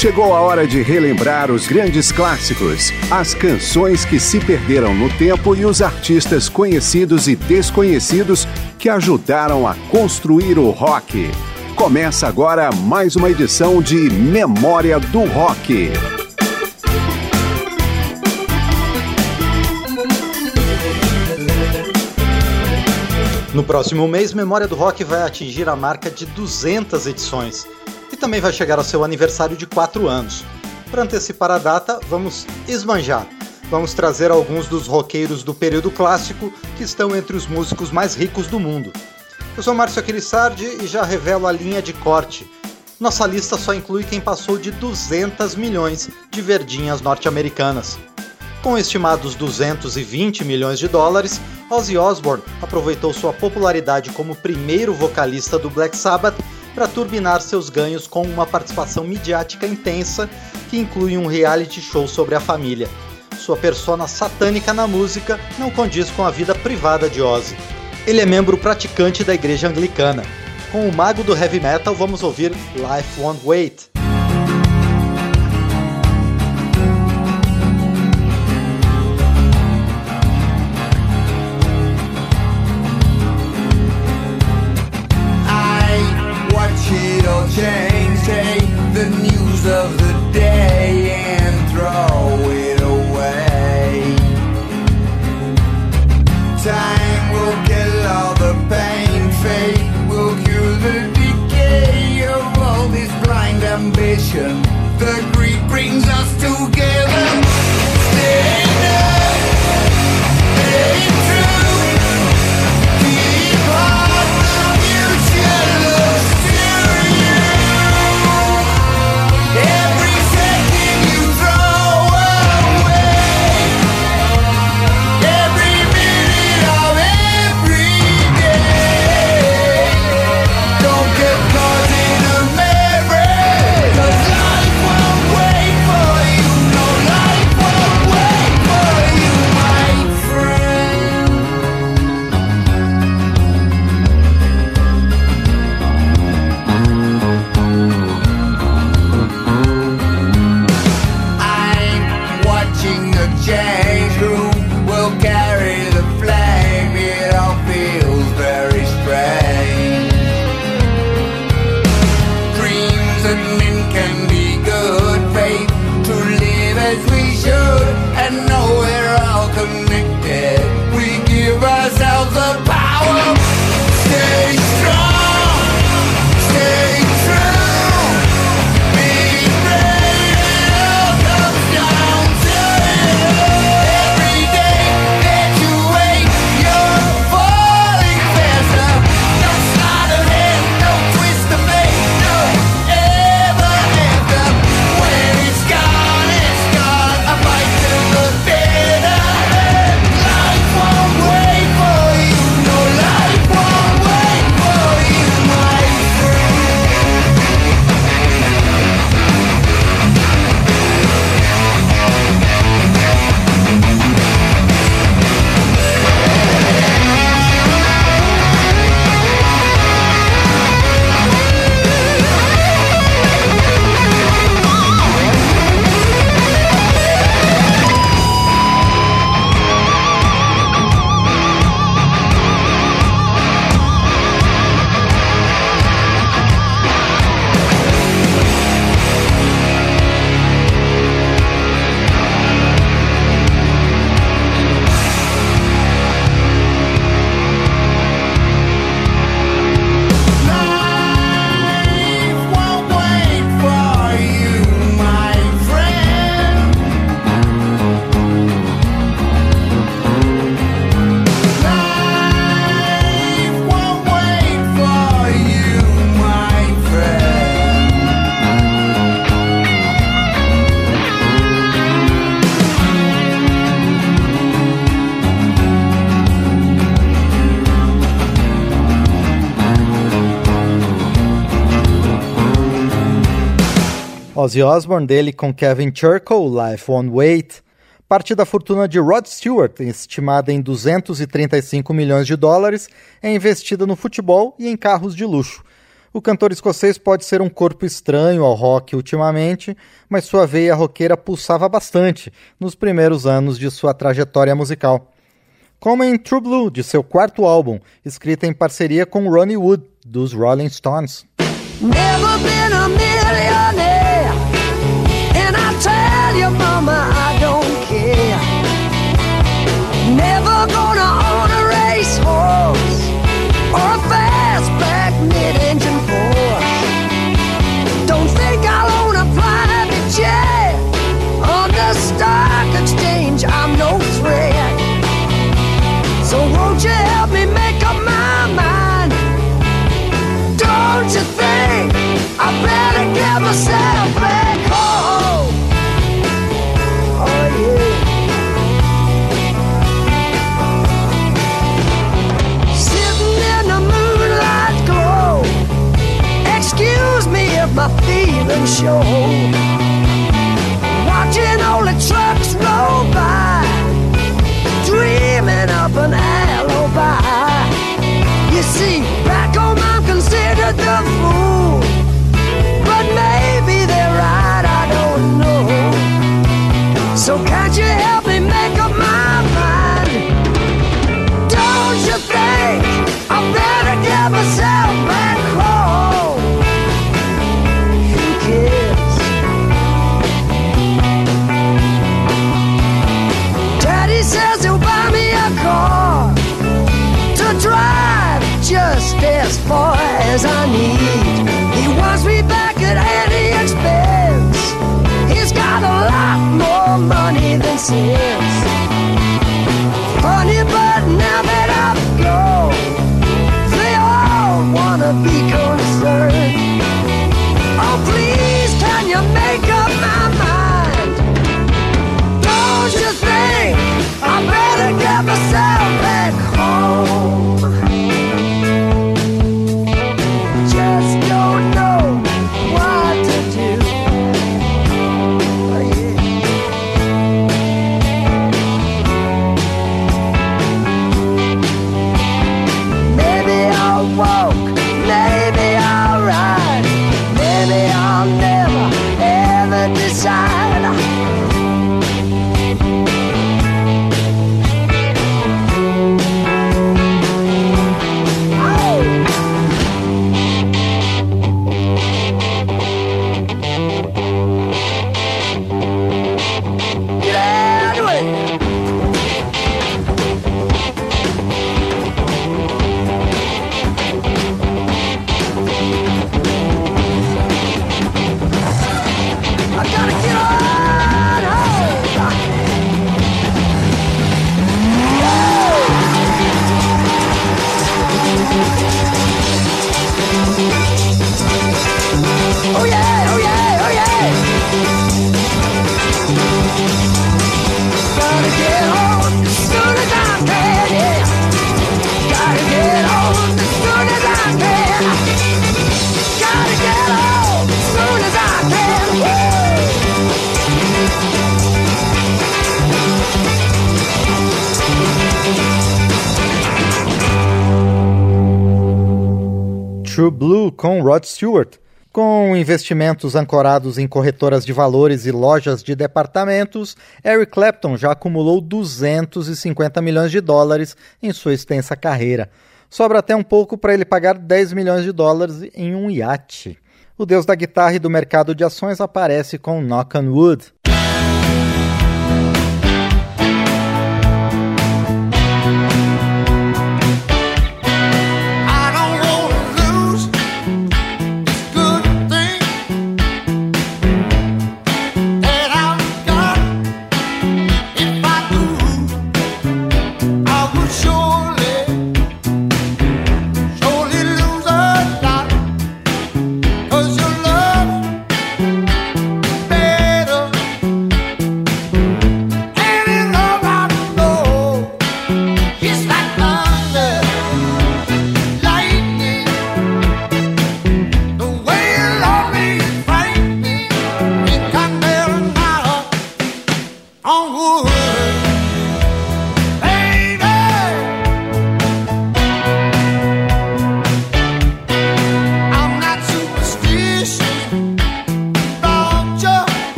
Chegou a hora de relembrar os grandes clássicos, as canções que se perderam no tempo e os artistas conhecidos e desconhecidos que ajudaram a construir o rock. Começa agora mais uma edição de Memória do Rock. No próximo mês, Memória do Rock vai atingir a marca de 200 edições também vai chegar ao seu aniversário de 4 anos. Para antecipar a data, vamos esmanjar. Vamos trazer alguns dos roqueiros do período clássico que estão entre os músicos mais ricos do mundo. Eu sou Márcio Aquilissardi e já revelo a linha de corte. Nossa lista só inclui quem passou de 200 milhões de verdinhas norte-americanas. Com estimados 220 milhões de dólares, Ozzy Osbourne aproveitou sua popularidade como primeiro vocalista do Black Sabbath para turbinar seus ganhos com uma participação midiática intensa que inclui um reality show sobre a família. Sua persona satânica na música não condiz com a vida privada de Ozzy. Ele é membro praticante da igreja anglicana. Com o mago do heavy metal, vamos ouvir Life Won't Wait. Ambition. The Ozzy Osbourne dele com Kevin Churchill, Life Won't Wait. Parte da fortuna de Rod Stewart, estimada em 235 milhões de dólares, é investida no futebol e em carros de luxo. O cantor escocês pode ser um corpo estranho ao rock ultimamente, mas sua veia roqueira pulsava bastante nos primeiros anos de sua trajetória musical. Como em True Blue, de seu quarto álbum, escrita em parceria com Ronnie Wood, dos Rolling Stones. True Blue com Rod Stewart. Com investimentos ancorados em corretoras de valores e lojas de departamentos, Eric Clapton já acumulou 250 milhões de dólares em sua extensa carreira. Sobra até um pouco para ele pagar 10 milhões de dólares em um iate. O deus da guitarra e do mercado de ações aparece com Knock on Wood.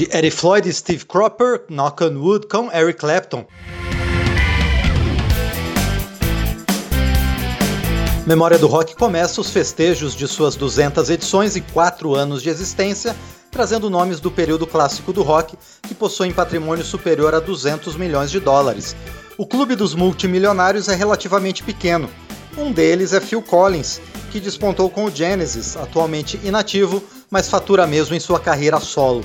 Eddie Floyd e Steve Cropper, Knock on Wood com Eric Clapton. Memória do Rock começa os festejos de suas 200 edições e 4 anos de existência, trazendo nomes do período clássico do rock que possuem patrimônio superior a 200 milhões de dólares. O clube dos multimilionários é relativamente pequeno. Um deles é Phil Collins, que despontou com o Genesis, atualmente inativo, mas fatura mesmo em sua carreira solo.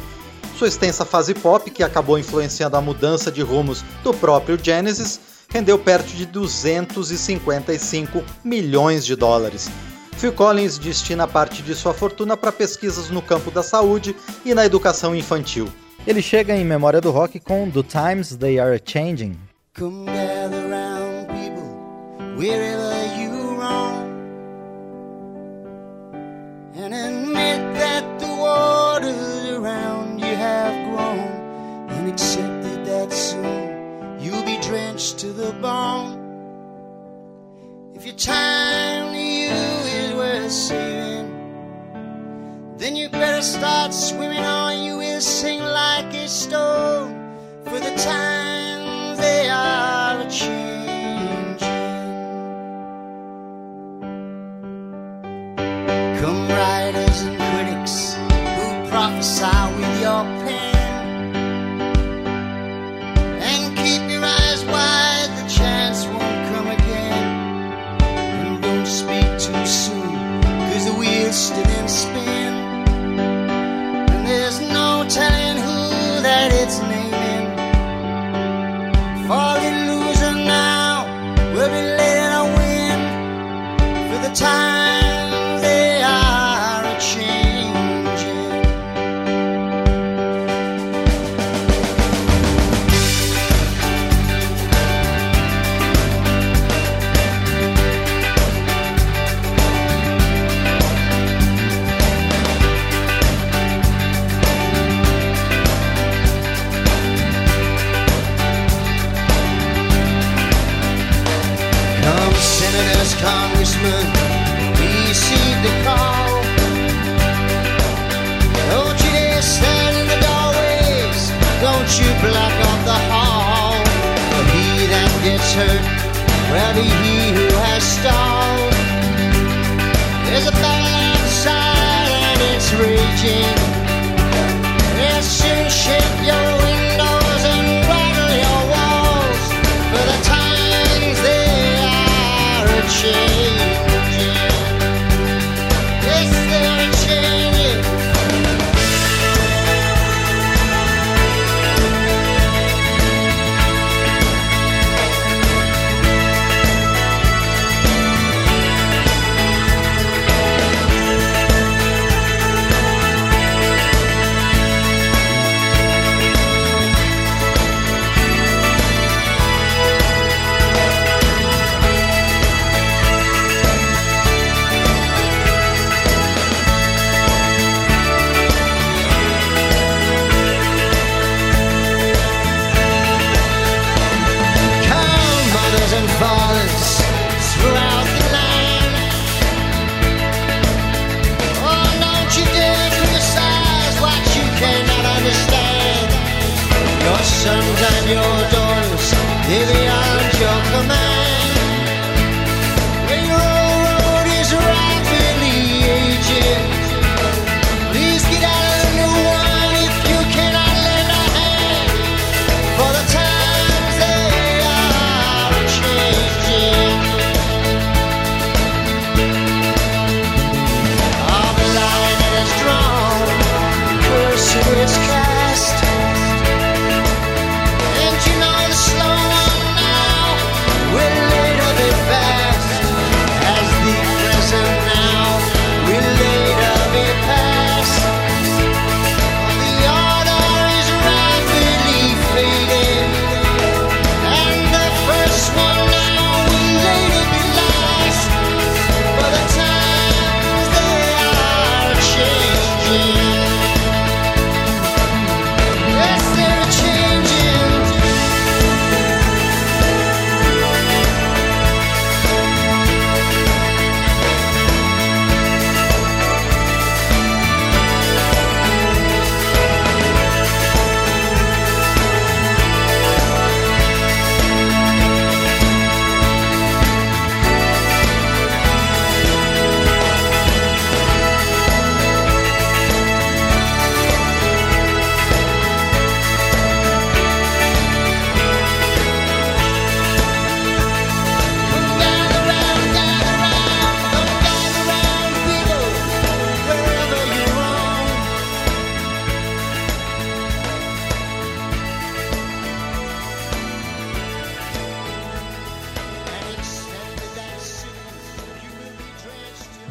Sua extensa fase pop, que acabou influenciando a mudança de rumos do próprio Genesis, rendeu perto de 255 milhões de dólares. Phil Collins destina parte de sua fortuna para pesquisas no campo da saúde e na educação infantil. Ele chega em memória do rock com The Times They Are Changing. Wherever you roam, and accepted that soon you'll be drenched to the bone. If your time to you is worth saving, then you better start swimming or you will sink like a stone. For the times they are a changing.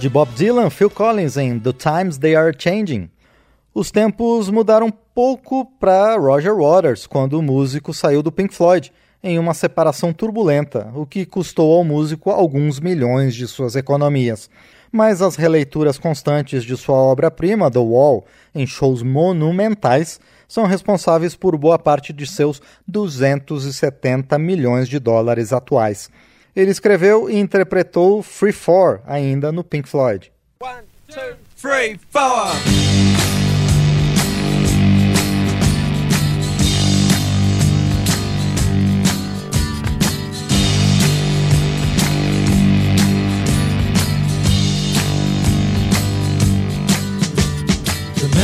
De Bob Dylan, Phil Collins em The Times They Are Changing. Os tempos mudaram pouco para Roger Waters quando o músico saiu do Pink Floyd em uma separação turbulenta, o que custou ao músico alguns milhões de suas economias. Mas as releituras constantes de sua obra-prima, The Wall, em shows monumentais, são responsáveis por boa parte de seus 270 milhões de dólares atuais. Ele escreveu e interpretou Free For ainda no Pink Floyd. One, two, three, four.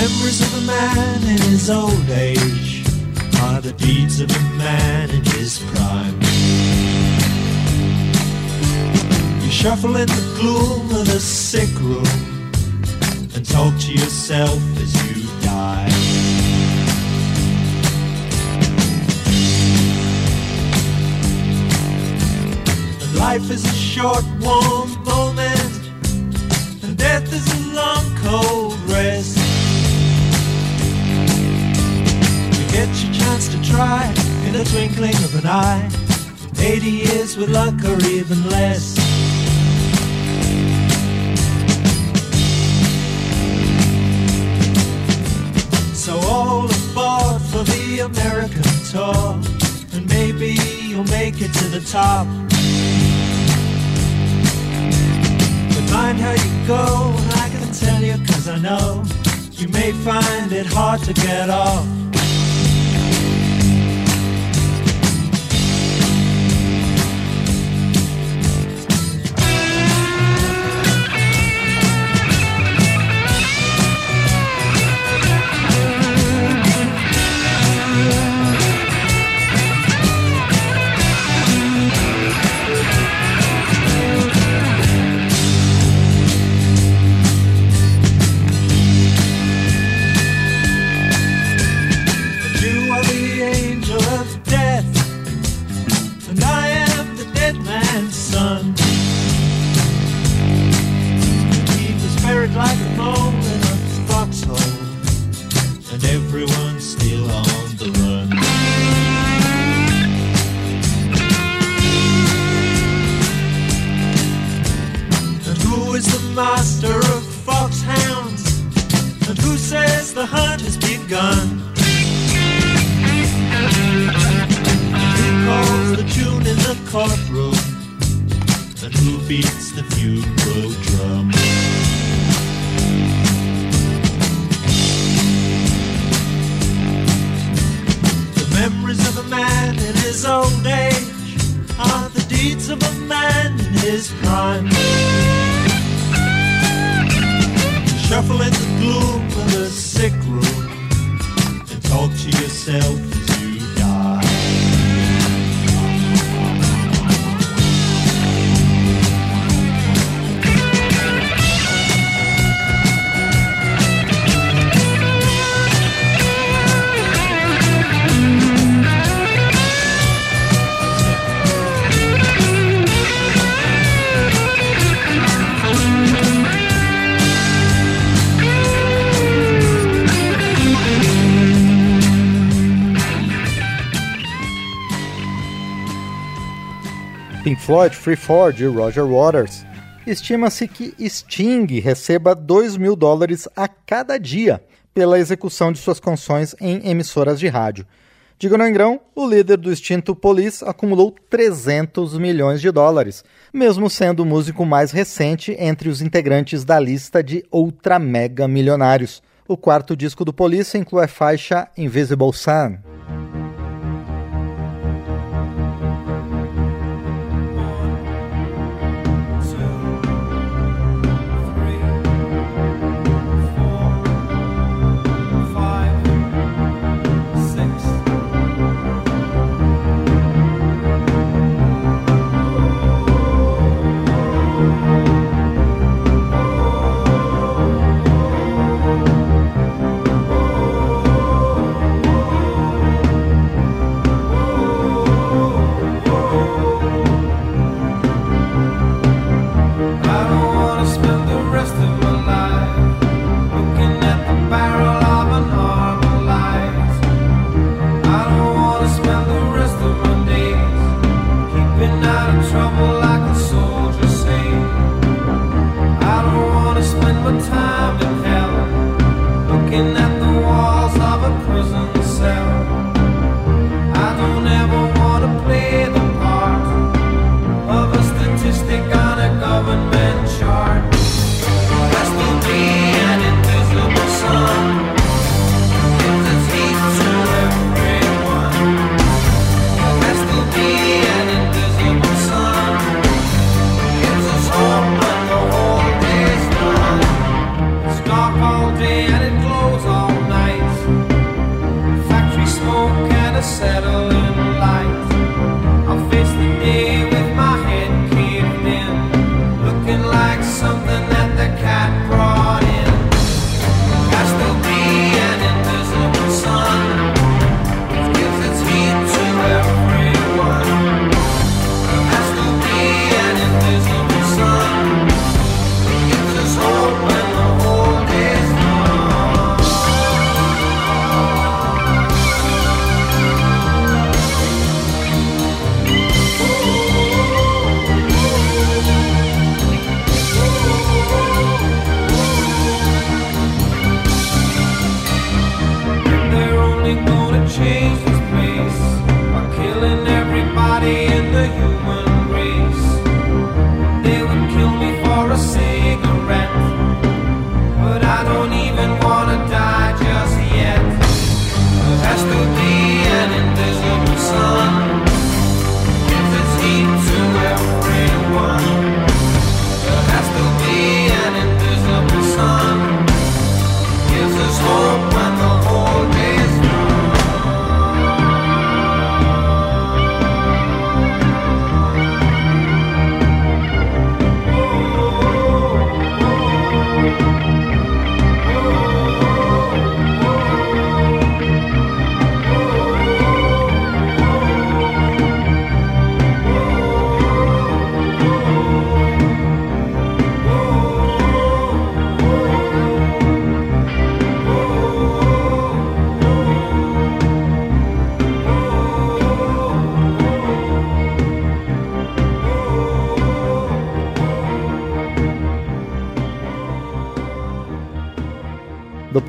memories of a man in his old age are the deeds of a man in his prime. Shuffle in the gloom of the sick room and talk to yourself as you die. And life is a short, warm moment, and death is a long, cold rest. You get your chance to try in the twinkling of an eye. 80 years with luck or even less. American tour, and maybe you'll make it to the top. But mind how you go, I can tell you cause I know you may find it hard to get off. But who beats the bugle drum? The memories of a man in his old age are the deeds of a man in his prime. Shuffle in the gloom of the sick room and talk to yourself Pink Floyd Free For de Roger Waters. Estima-se que Sting receba 2 mil dólares a cada dia pela execução de suas canções em emissoras de rádio. Diga no Engrão, o líder do extinto Police acumulou 300 milhões de dólares, mesmo sendo o músico mais recente entre os integrantes da lista de ultra mega milionários. O quarto disco do Police inclui a faixa Invisible Sun.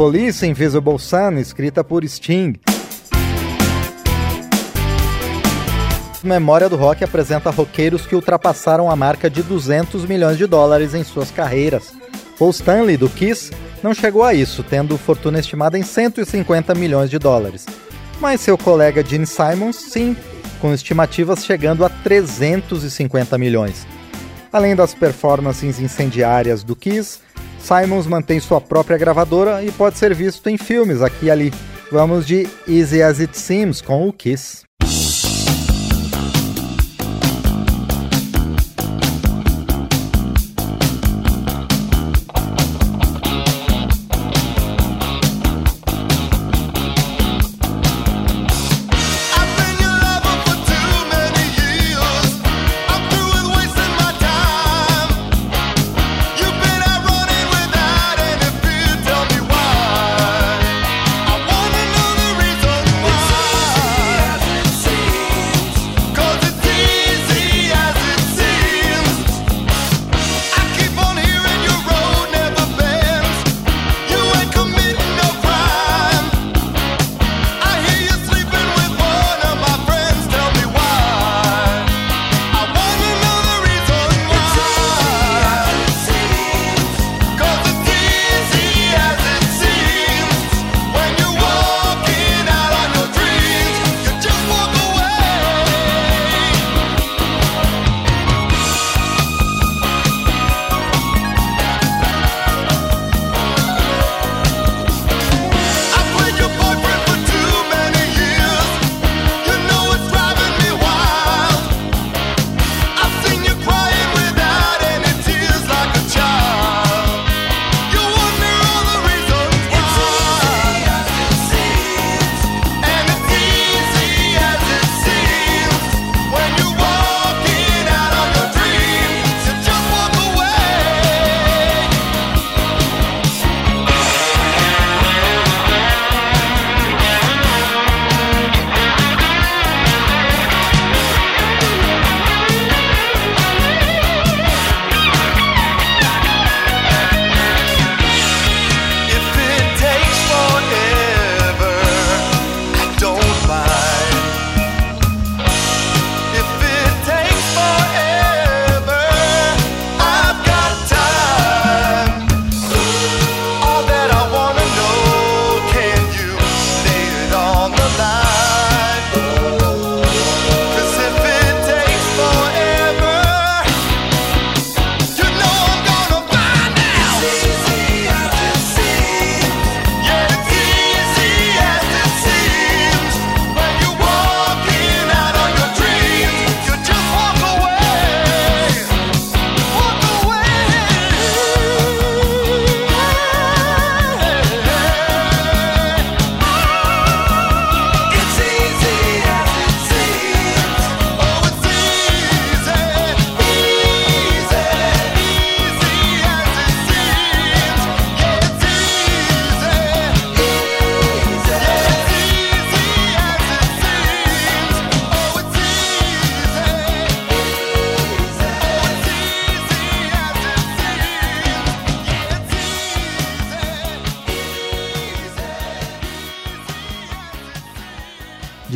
Police Invisible Sun, escrita por Sting. Memória do Rock apresenta roqueiros que ultrapassaram a marca de 200 milhões de dólares em suas carreiras. Paul Stanley, do Kiss, não chegou a isso, tendo fortuna estimada em 150 milhões de dólares. Mas seu colega Gene Simons, sim, com estimativas chegando a 350 milhões. Além das performances incendiárias do Kiss, Simons mantém sua própria gravadora e pode ser visto em filmes aqui e ali. Vamos de Easy As It Seems com o Kiss.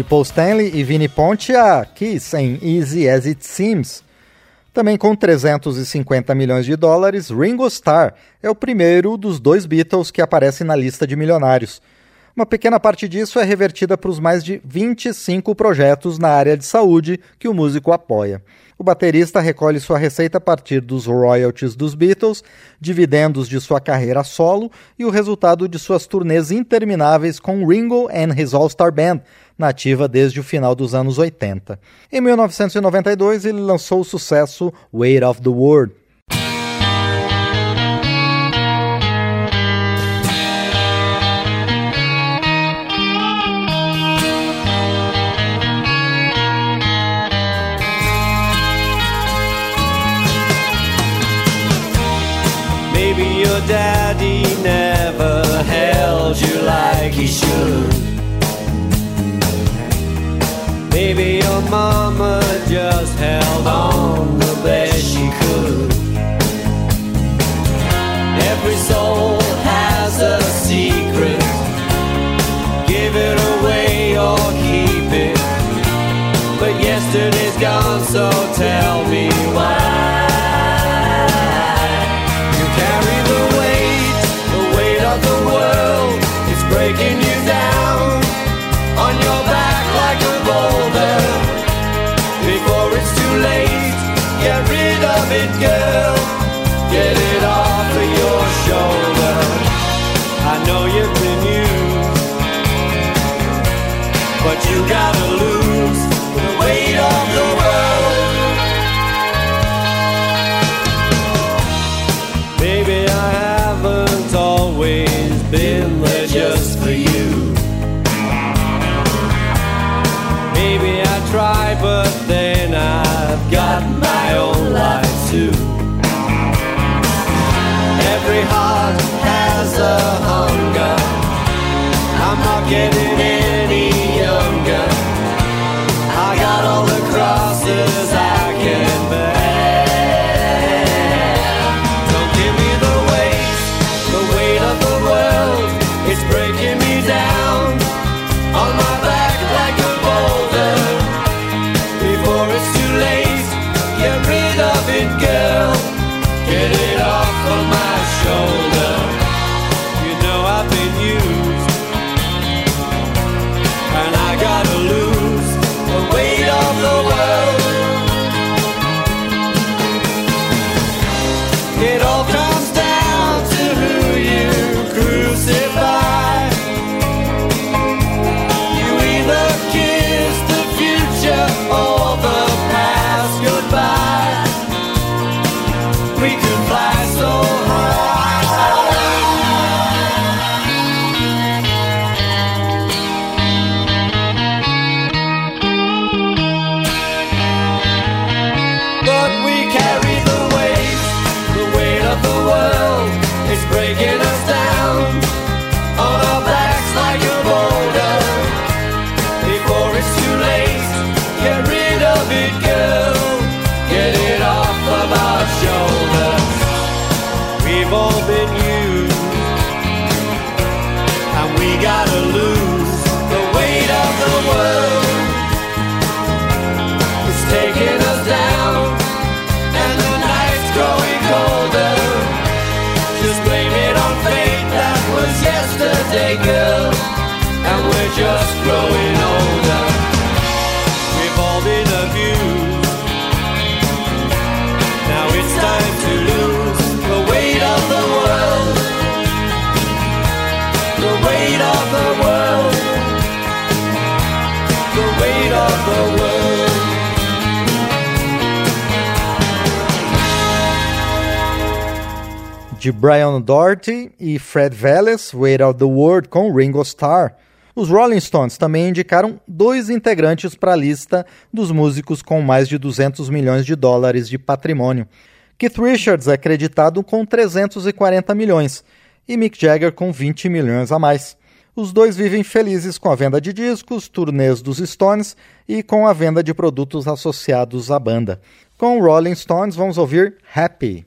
Paul Stanley e Vinnie Ponte a Kiss em Easy As It Seems. Também com 350 milhões de dólares, Ringo Starr é o primeiro dos dois Beatles que aparece na lista de milionários. Uma pequena parte disso é revertida para os mais de 25 projetos na área de saúde que o músico apoia. O baterista recolhe sua receita a partir dos royalties dos Beatles, dividendos de sua carreira solo e o resultado de suas turnês intermináveis com Ringo and His All-Star Band, nativa desde o final dos anos 80. Em 1992, ele lançou o sucesso Weight of the World. Maybe your daddy never held you like he should. Maybe your mama just held on the best she could. Every soul has a secret. Give it away or keep it. But yesterday's gone, so tell me. but you gotta lose. The weight of de Brian Doherty e Fred Vélez, Wait of the World com Ringo Starr. Os Rolling Stones também indicaram dois integrantes para a lista dos músicos com mais de 200 milhões de dólares de patrimônio. Keith Richards é creditado com 340 milhões e Mick Jagger com 20 milhões a mais. Os dois vivem felizes com a venda de discos, turnês dos Stones e com a venda de produtos associados à banda. Com Rolling Stones, vamos ouvir Happy.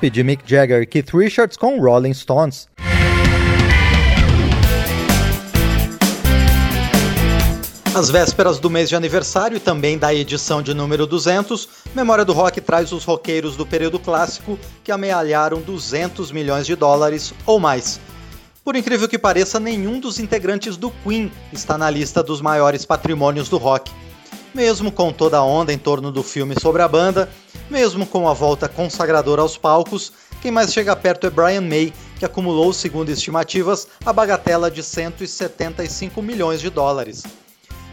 Happy de Mick Jagger e Keith Richards com Rolling Stones. Às vésperas do mês de aniversário e também da edição de número 200, Memória do Rock traz os roqueiros do período clássico que amealharam 200 milhões de dólares ou mais. Por incrível que pareça, nenhum dos integrantes do Queen está na lista dos maiores patrimônios do rock. Mesmo com toda a onda em torno do filme sobre a banda, mesmo com a volta consagradora aos palcos, quem mais chega perto é Brian May, que acumulou, segundo estimativas, a bagatela de 175 milhões de dólares.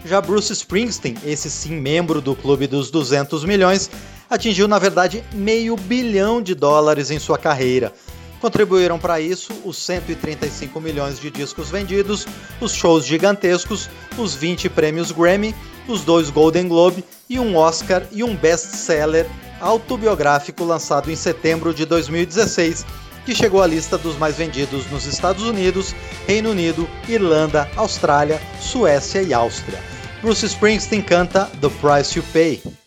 Já Bruce Springsteen, esse sim membro do clube dos 200 milhões, atingiu na verdade meio bilhão de dólares em sua carreira. Contribuíram para isso os 135 milhões de discos vendidos, os shows gigantescos, os 20 prêmios Grammy, os dois Golden Globe e um Oscar e um best-seller autobiográfico lançado em setembro de 2016, que chegou à lista dos mais vendidos nos Estados Unidos, Reino Unido, Irlanda, Austrália, Suécia e Áustria. Bruce Springsteen canta The Price You Pay.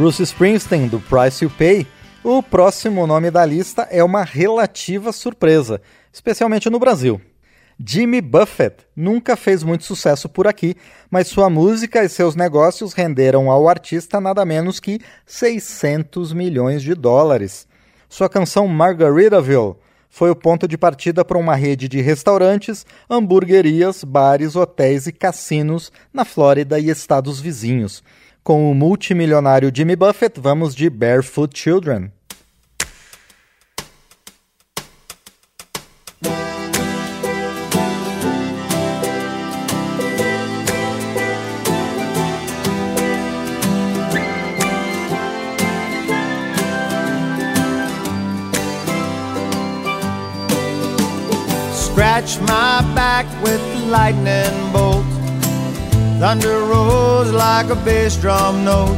Bruce Springsteen, do Price You Pay, o próximo nome da lista é uma relativa surpresa, especialmente no Brasil. Jimmy Buffett nunca fez muito sucesso por aqui, mas sua música e seus negócios renderam ao artista nada menos que 600 milhões de dólares. Sua canção Margaritaville foi o ponto de partida para uma rede de restaurantes, hamburguerias, bares, hotéis e cassinos na Flórida e estados vizinhos. Com o multimilionário Jimmy Buffett, vamos de Barefoot Children. scratch my back with lightning bolt. Thunder rolls like a bass drum note.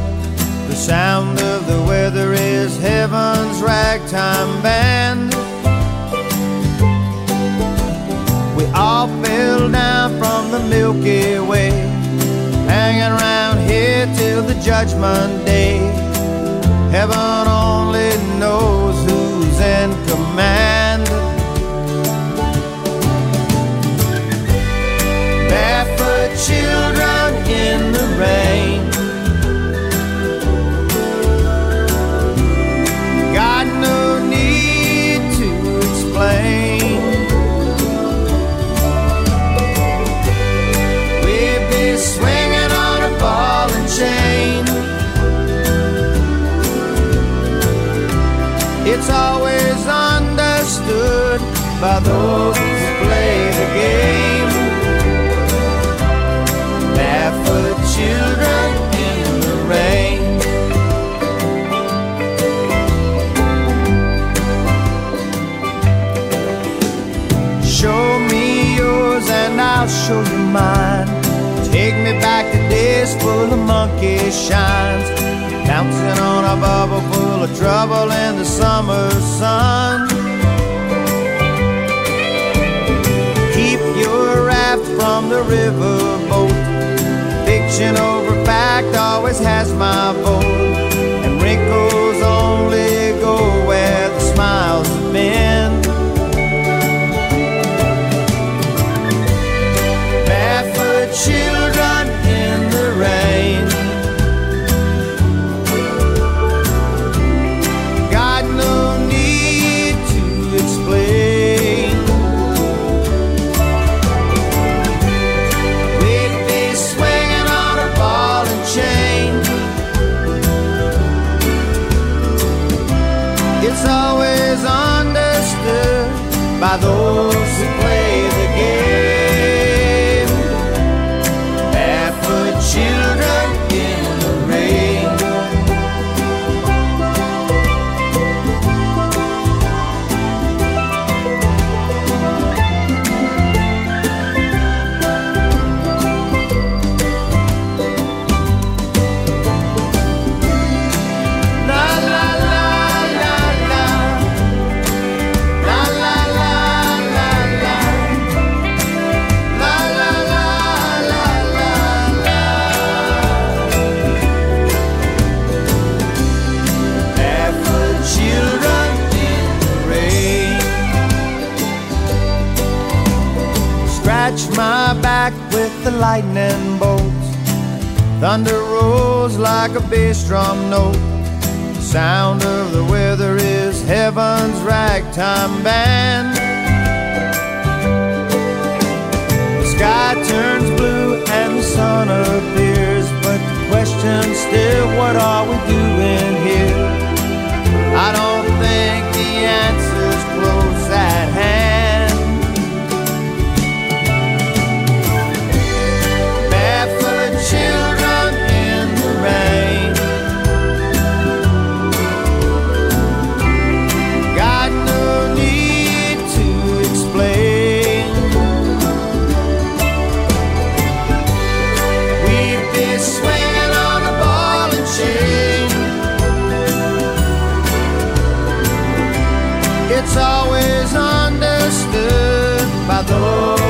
The sound of the weather is heaven's ragtime band. We all fell down from the Milky Way, hanging around here till the judgment day. Heaven only knows who's in command. Always understood by those who the lightning bolts. Thunder rolls like a bass drum note. The sound of the weather is heaven's ragtime band. The sky turns blue and the sun appears, but the question's still, what are we doing here? I don't think the answer's It's always understood by those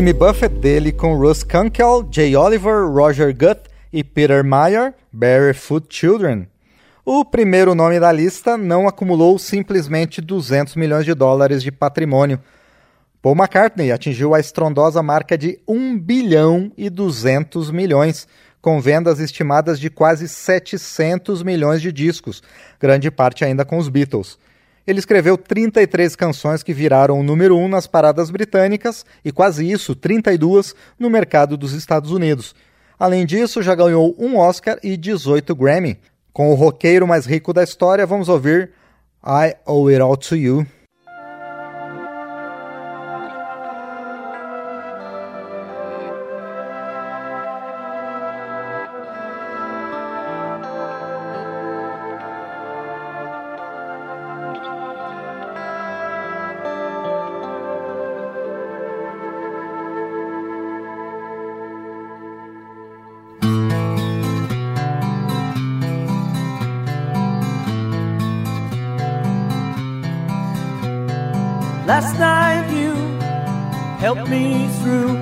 Jimmy Buffett dele com Russ Kunkel, Jay Oliver, Roger Guth e Peter Meyer, Barefoot Children. O primeiro nome da lista não acumulou simplesmente 200 milhões de dólares de patrimônio. Paul McCartney atingiu a estrondosa marca de 1 bilhão e 200 milhões, com vendas estimadas de quase 700 milhões de discos, grande parte ainda com os Beatles. Ele escreveu 33 canções que viraram o número 1 nas paradas britânicas e quase isso, 32 no mercado dos Estados Unidos. Além disso, já ganhou um Oscar e 18 Grammy. Com o roqueiro mais rico da história, vamos ouvir I Owe It All To You. Night you helped me through,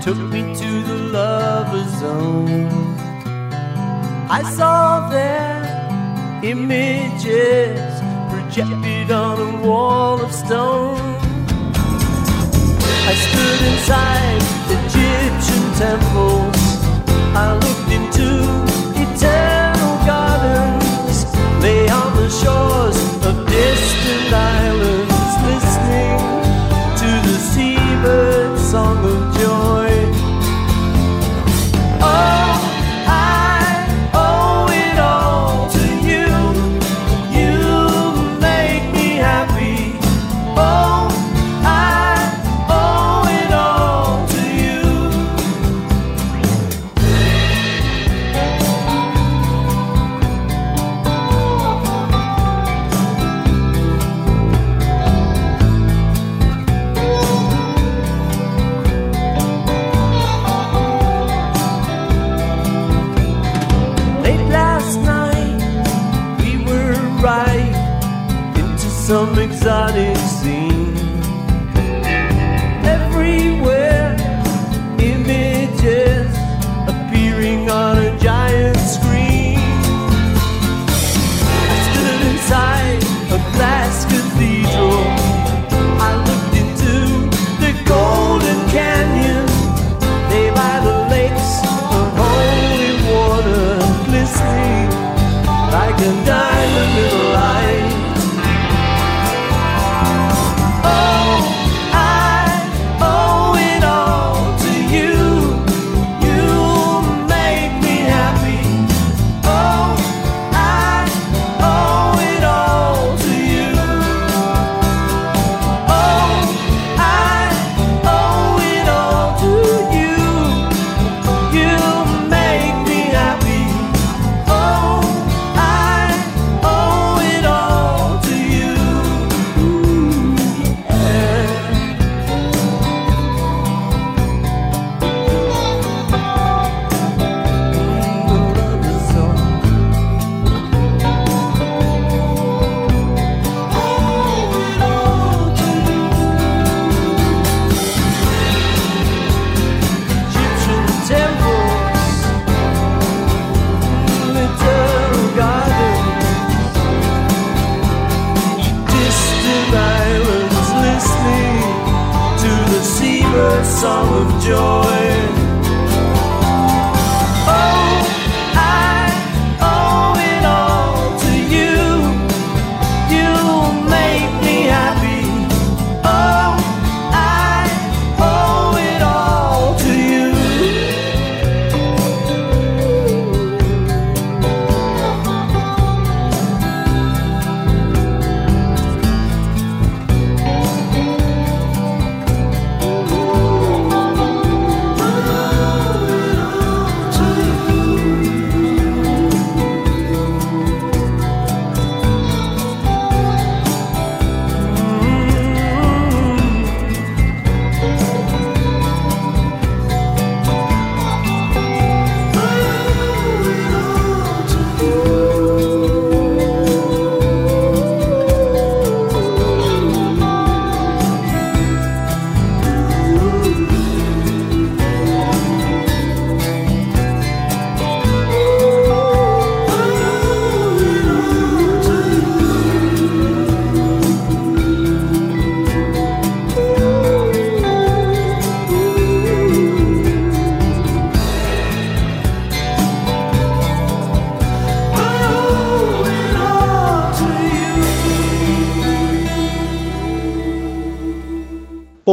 took me to the lover zone. I saw their images projected on a wall of stone. I stood inside Egyptian temples. I looked into eternal gardens, lay on the shores of distant islands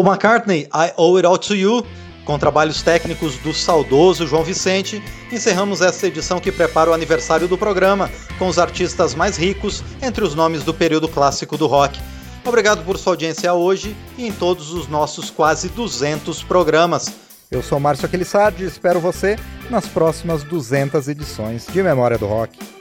Paul McCartney, I Owe It All To You, com trabalhos técnicos do saudoso João Vicente, encerramos esta edição que prepara o aniversário do programa, com os artistas mais ricos entre os nomes do período clássico do rock. Obrigado por sua audiência hoje e em todos os nossos quase 200 programas. Eu sou Márcio Aquilissardi e espero você nas próximas 200 edições de Memória do Rock.